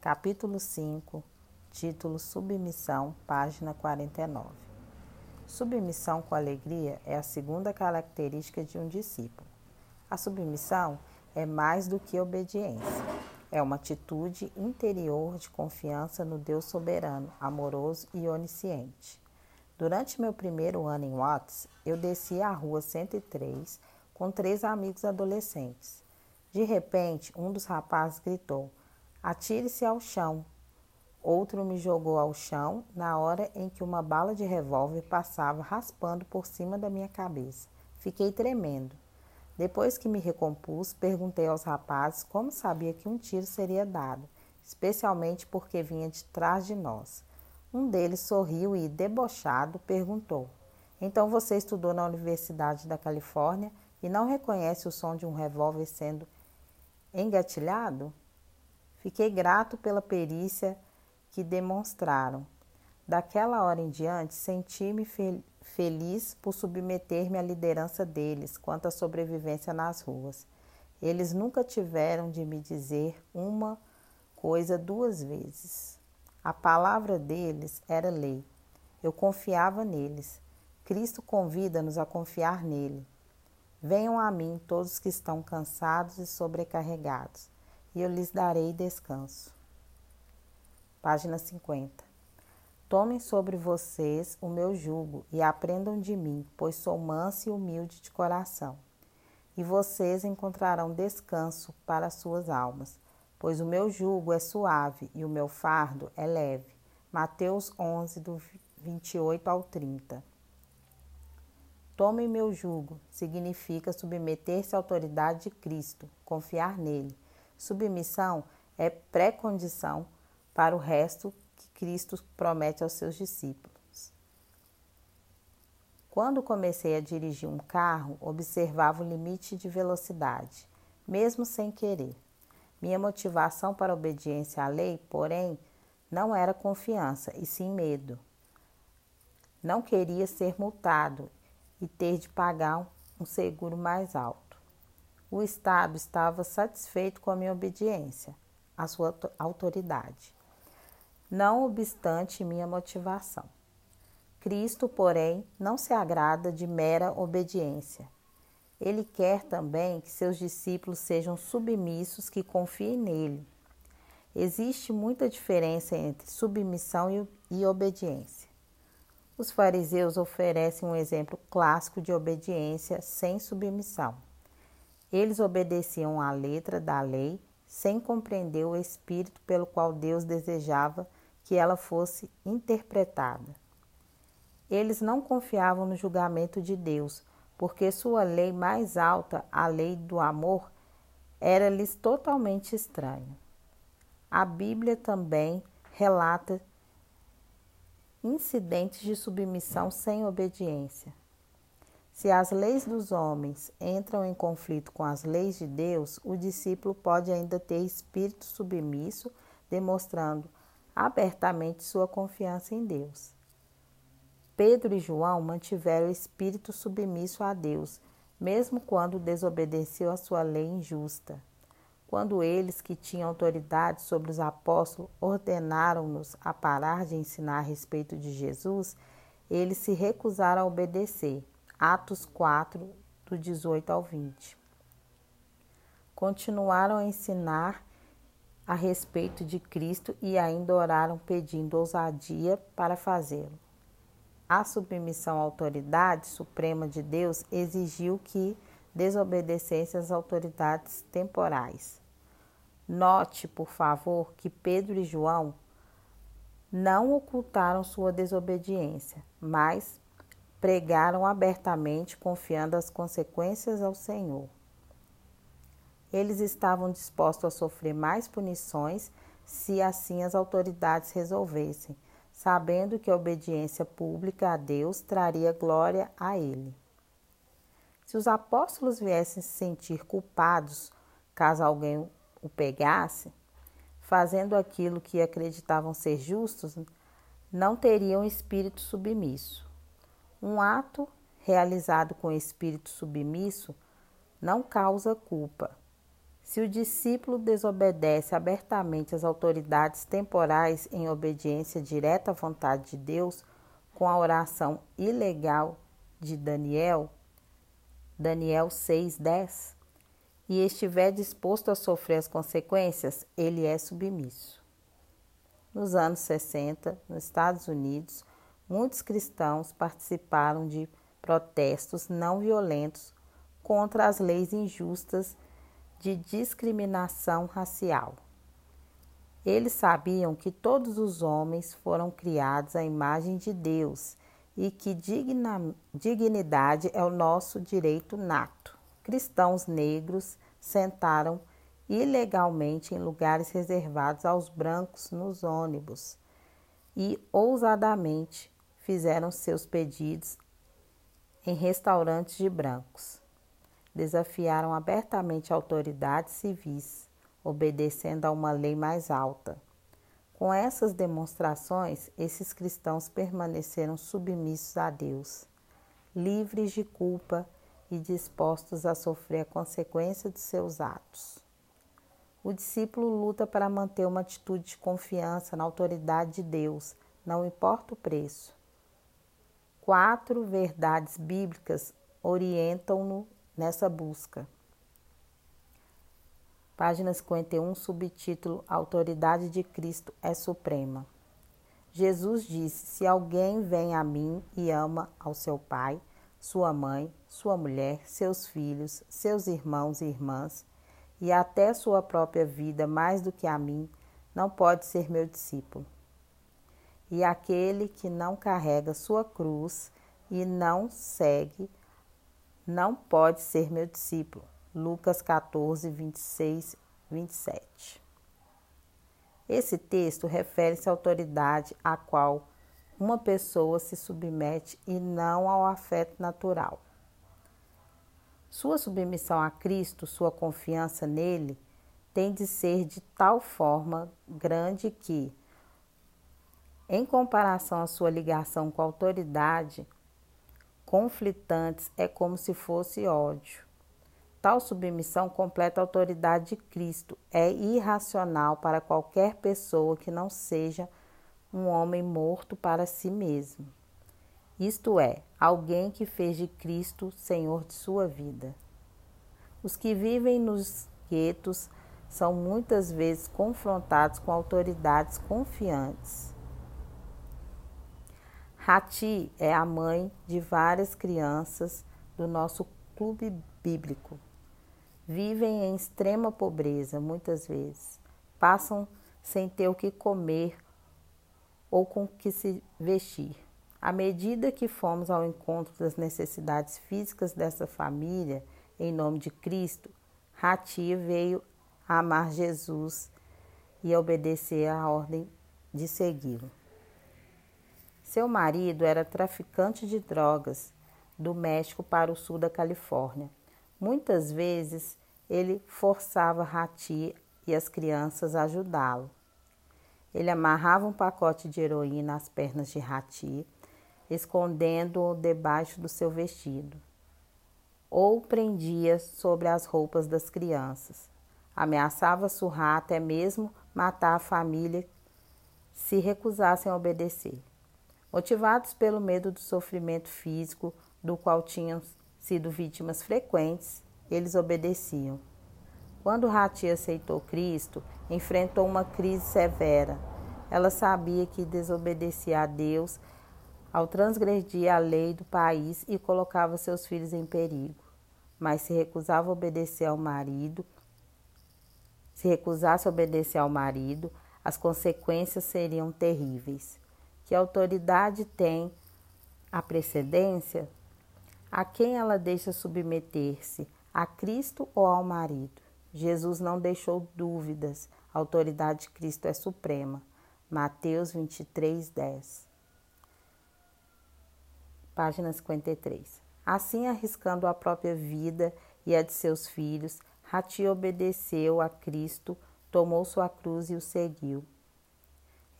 Capítulo 5, título Submissão, página 49. Submissão com alegria é a segunda característica de um discípulo. A submissão é mais do que obediência. É uma atitude interior de confiança no Deus soberano, amoroso e onisciente. Durante meu primeiro ano em Watts, eu desci a rua 103 com três amigos adolescentes. De repente, um dos rapazes gritou: Atire-se ao chão. Outro me jogou ao chão na hora em que uma bala de revólver passava raspando por cima da minha cabeça. Fiquei tremendo. Depois que me recompus, perguntei aos rapazes como sabia que um tiro seria dado, especialmente porque vinha de trás de nós. Um deles sorriu e, debochado, perguntou: Então você estudou na Universidade da Califórnia e não reconhece o som de um revólver sendo engatilhado? Fiquei grato pela perícia que demonstraram. Daquela hora em diante, senti-me fel feliz por submeter-me à liderança deles quanto à sobrevivência nas ruas. Eles nunca tiveram de me dizer uma coisa duas vezes. A palavra deles era lei. Eu confiava neles. Cristo convida-nos a confiar nele. Venham a mim todos que estão cansados e sobrecarregados e eu lhes darei descanso. Página 50. Tomem sobre vocês o meu jugo e aprendam de mim, pois sou manso e humilde de coração. E vocês encontrarão descanso para suas almas, pois o meu jugo é suave e o meu fardo é leve. Mateus 11, do 28 ao 30. Tomem meu jugo significa submeter-se à autoridade de Cristo, confiar nele Submissão é pré-condição para o resto que Cristo promete aos seus discípulos. Quando comecei a dirigir um carro, observava o limite de velocidade, mesmo sem querer. Minha motivação para a obediência à lei, porém, não era confiança, e sim medo. Não queria ser multado e ter de pagar um seguro mais alto. O Estado estava satisfeito com a minha obediência à sua autoridade, não obstante minha motivação. Cristo, porém, não se agrada de mera obediência. Ele quer também que seus discípulos sejam submissos, que confiem nele. Existe muita diferença entre submissão e obediência. Os fariseus oferecem um exemplo clássico de obediência sem submissão. Eles obedeciam à letra da lei sem compreender o espírito pelo qual Deus desejava que ela fosse interpretada. Eles não confiavam no julgamento de Deus, porque sua lei mais alta, a lei do amor, era-lhes totalmente estranha. A Bíblia também relata incidentes de submissão sem obediência. Se as leis dos homens entram em conflito com as leis de Deus, o discípulo pode ainda ter espírito submisso, demonstrando abertamente sua confiança em Deus. Pedro e João mantiveram o espírito submisso a Deus, mesmo quando desobedeceu a sua lei injusta. Quando eles, que tinham autoridade sobre os apóstolos, ordenaram-nos a parar de ensinar a respeito de Jesus, eles se recusaram a obedecer Atos 4, do 18 ao 20. Continuaram a ensinar a respeito de Cristo e ainda oraram pedindo ousadia para fazê-lo. A submissão à autoridade suprema de Deus exigiu que desobedecessem às autoridades temporais. Note, por favor, que Pedro e João não ocultaram sua desobediência, mas pregaram abertamente, confiando as consequências ao Senhor. Eles estavam dispostos a sofrer mais punições se assim as autoridades resolvessem, sabendo que a obediência pública a Deus traria glória a Ele. Se os apóstolos viessem se sentir culpados caso alguém o pegasse, fazendo aquilo que acreditavam ser justos, não teriam espírito submisso. Um ato realizado com espírito submisso não causa culpa. Se o discípulo desobedece abertamente às autoridades temporais em obediência direta à vontade de Deus, com a oração ilegal de Daniel, Daniel 6:10, e estiver disposto a sofrer as consequências, ele é submisso. Nos anos 60, nos Estados Unidos, muitos cristãos participaram de protestos não violentos contra as leis injustas de discriminação racial. Eles sabiam que todos os homens foram criados à imagem de Deus e que digna, dignidade é o nosso direito nato. Cristãos negros sentaram ilegalmente em lugares reservados aos brancos nos ônibus e ousadamente fizeram seus pedidos em restaurantes de brancos. Desafiaram abertamente autoridades civis, obedecendo a uma lei mais alta. Com essas demonstrações, esses cristãos permaneceram submissos a Deus, livres de culpa e dispostos a sofrer a consequência de seus atos. O discípulo luta para manter uma atitude de confiança na autoridade de Deus, não importa o preço. Quatro verdades bíblicas orientam-no nessa busca. Página 51, subtítulo autoridade de Cristo é suprema. Jesus disse: Se alguém vem a mim e ama ao seu pai, sua mãe, sua mulher, seus filhos, seus irmãos e irmãs, e até sua própria vida mais do que a mim, não pode ser meu discípulo. E aquele que não carrega sua cruz e não segue, não pode ser meu discípulo. Lucas 14, 26, 27. Esse texto refere-se à autoridade a qual uma pessoa se submete e não ao afeto natural. Sua submissão a Cristo, sua confiança nele, tem de ser de tal forma grande que, em comparação à sua ligação com a autoridade, conflitantes é como se fosse ódio. Tal submissão completa a autoridade de Cristo. É irracional para qualquer pessoa que não seja um homem morto para si mesmo. Isto é, alguém que fez de Cristo Senhor de sua vida. Os que vivem nos guetos são muitas vezes confrontados com autoridades confiantes. Rati é a mãe de várias crianças do nosso clube bíblico vivem em extrema pobreza muitas vezes, passam sem ter o que comer ou com o que se vestir. À medida que fomos ao encontro das necessidades físicas dessa família, em nome de Cristo, Rati veio amar Jesus e obedecer à ordem de segui-lo. Seu marido era traficante de drogas do México para o sul da Califórnia. Muitas vezes ele forçava Rati e as crianças a ajudá-lo. Ele amarrava um pacote de heroína às pernas de Rati, escondendo-o debaixo do seu vestido, ou prendia sobre as roupas das crianças. Ameaçava surrar até mesmo matar a família se recusassem a obedecer. Motivados pelo medo do sofrimento físico do qual tinham sido vítimas frequentes, eles obedeciam. Quando Rati aceitou Cristo, enfrentou uma crise severa. Ela sabia que desobedecia a Deus ao transgredir a lei do país e colocava seus filhos em perigo. Mas se recusava a obedecer ao marido, se recusasse a obedecer ao marido, as consequências seriam terríveis. Que autoridade tem a precedência? A quem ela deixa submeter-se? A Cristo ou ao marido? Jesus não deixou dúvidas. A autoridade de Cristo é suprema. Mateus 23, 10. Página 53. Assim, arriscando a própria vida e a de seus filhos, Rati obedeceu a Cristo, tomou sua cruz e o seguiu.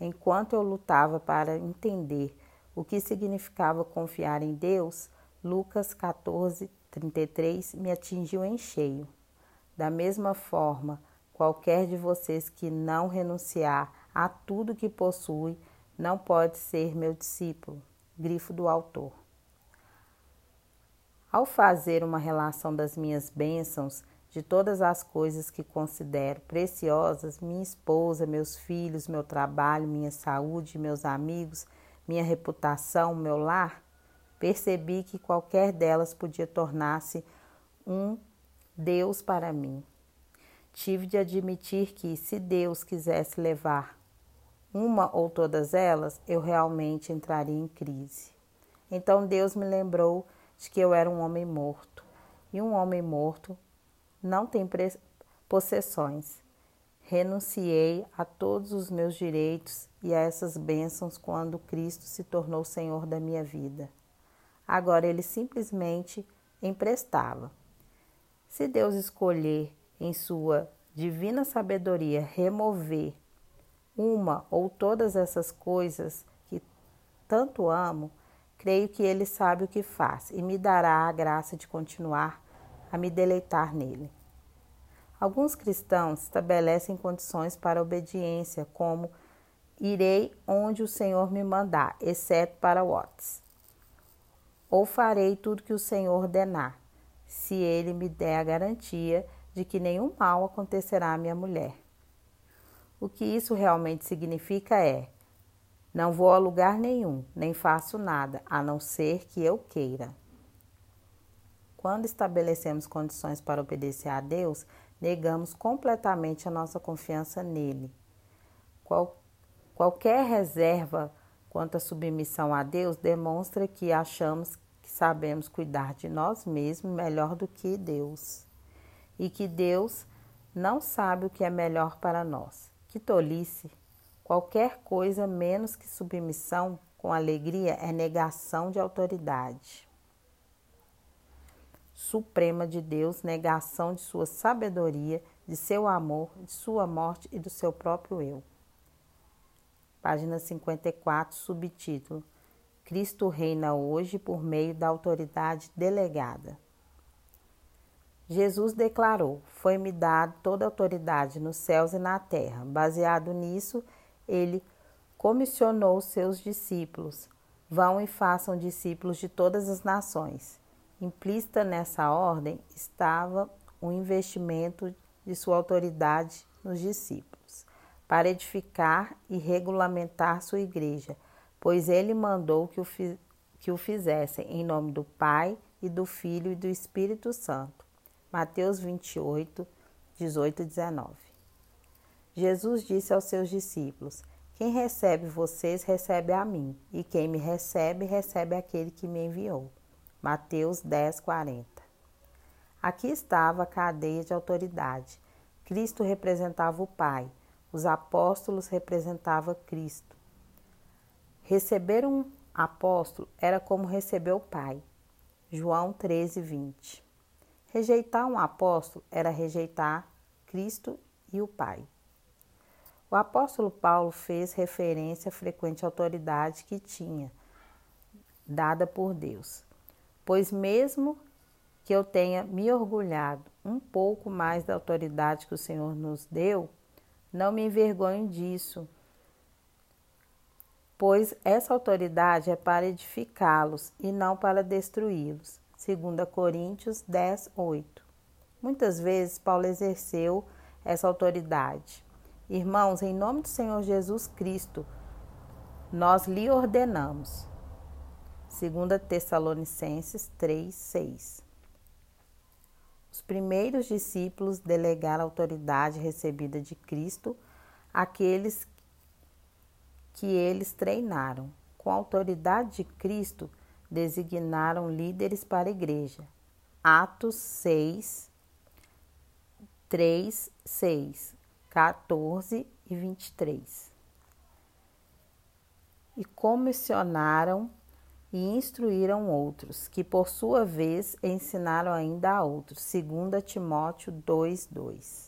Enquanto eu lutava para entender o que significava confiar em Deus, Lucas 14, 33 me atingiu em cheio. Da mesma forma, qualquer de vocês que não renunciar a tudo que possui não pode ser meu discípulo. Grifo do autor. Ao fazer uma relação das minhas bênçãos, de todas as coisas que considero preciosas, minha esposa, meus filhos, meu trabalho, minha saúde, meus amigos, minha reputação, meu lar, percebi que qualquer delas podia tornar-se um Deus para mim. Tive de admitir que, se Deus quisesse levar uma ou todas elas, eu realmente entraria em crise. Então Deus me lembrou de que eu era um homem morto. E um homem morto não tem possessões. Renunciei a todos os meus direitos e a essas bênçãos quando Cristo se tornou Senhor da minha vida. Agora ele simplesmente emprestava. Se Deus escolher em sua divina sabedoria remover uma ou todas essas coisas que tanto amo, Creio que Ele sabe o que faz e me dará a graça de continuar a me deleitar nele. Alguns cristãos estabelecem condições para obediência, como irei onde o Senhor me mandar, exceto para Watts. Ou farei tudo que o Senhor ordenar, se ele me der a garantia de que nenhum mal acontecerá à minha mulher. O que isso realmente significa é: não vou a lugar nenhum, nem faço nada, a não ser que eu queira. Quando estabelecemos condições para obedecer a Deus, negamos completamente a nossa confiança nele. Qual, qualquer reserva quanto à submissão a Deus demonstra que achamos que sabemos cuidar de nós mesmos melhor do que Deus e que Deus não sabe o que é melhor para nós. Que tolice! Qualquer coisa menos que submissão com alegria é negação de autoridade suprema de Deus, negação de sua sabedoria, de seu amor, de sua morte e do seu próprio eu. Página 54, subtítulo: Cristo reina hoje por meio da autoridade delegada. Jesus declarou: Foi-me dado toda autoridade nos céus e na terra. Baseado nisso, ele comissionou seus discípulos: Vão e façam discípulos de todas as nações. Implícita nessa ordem estava o investimento de sua autoridade nos discípulos, para edificar e regulamentar sua igreja, pois ele mandou que o, que o fizessem em nome do Pai e do Filho e do Espírito Santo. Mateus 28, 18 e 19. Jesus disse aos seus discípulos: Quem recebe vocês, recebe a mim, e quem me recebe, recebe aquele que me enviou. Mateus 10, 40. Aqui estava a cadeia de autoridade. Cristo representava o Pai, os apóstolos representavam Cristo. Receber um apóstolo era como receber o Pai. João 13, 20. Rejeitar um apóstolo era rejeitar Cristo e o Pai. O apóstolo Paulo fez referência à frequente autoridade que tinha, dada por Deus. Pois, mesmo que eu tenha me orgulhado um pouco mais da autoridade que o Senhor nos deu, não me envergonho disso, pois essa autoridade é para edificá-los e não para destruí-los. 2 Coríntios 10, 8. Muitas vezes Paulo exerceu essa autoridade Irmãos, em nome do Senhor Jesus Cristo, nós lhe ordenamos. 2 Tessalonicenses 3, 6. Os primeiros discípulos delegaram a autoridade recebida de Cristo àqueles que eles treinaram. Com a autoridade de Cristo, designaram líderes para a igreja. Atos 6, 3, 6. 14 e 23. E comissionaram e instruíram outros, que por sua vez ensinaram ainda a outros. 2 Timóteo 2, 2.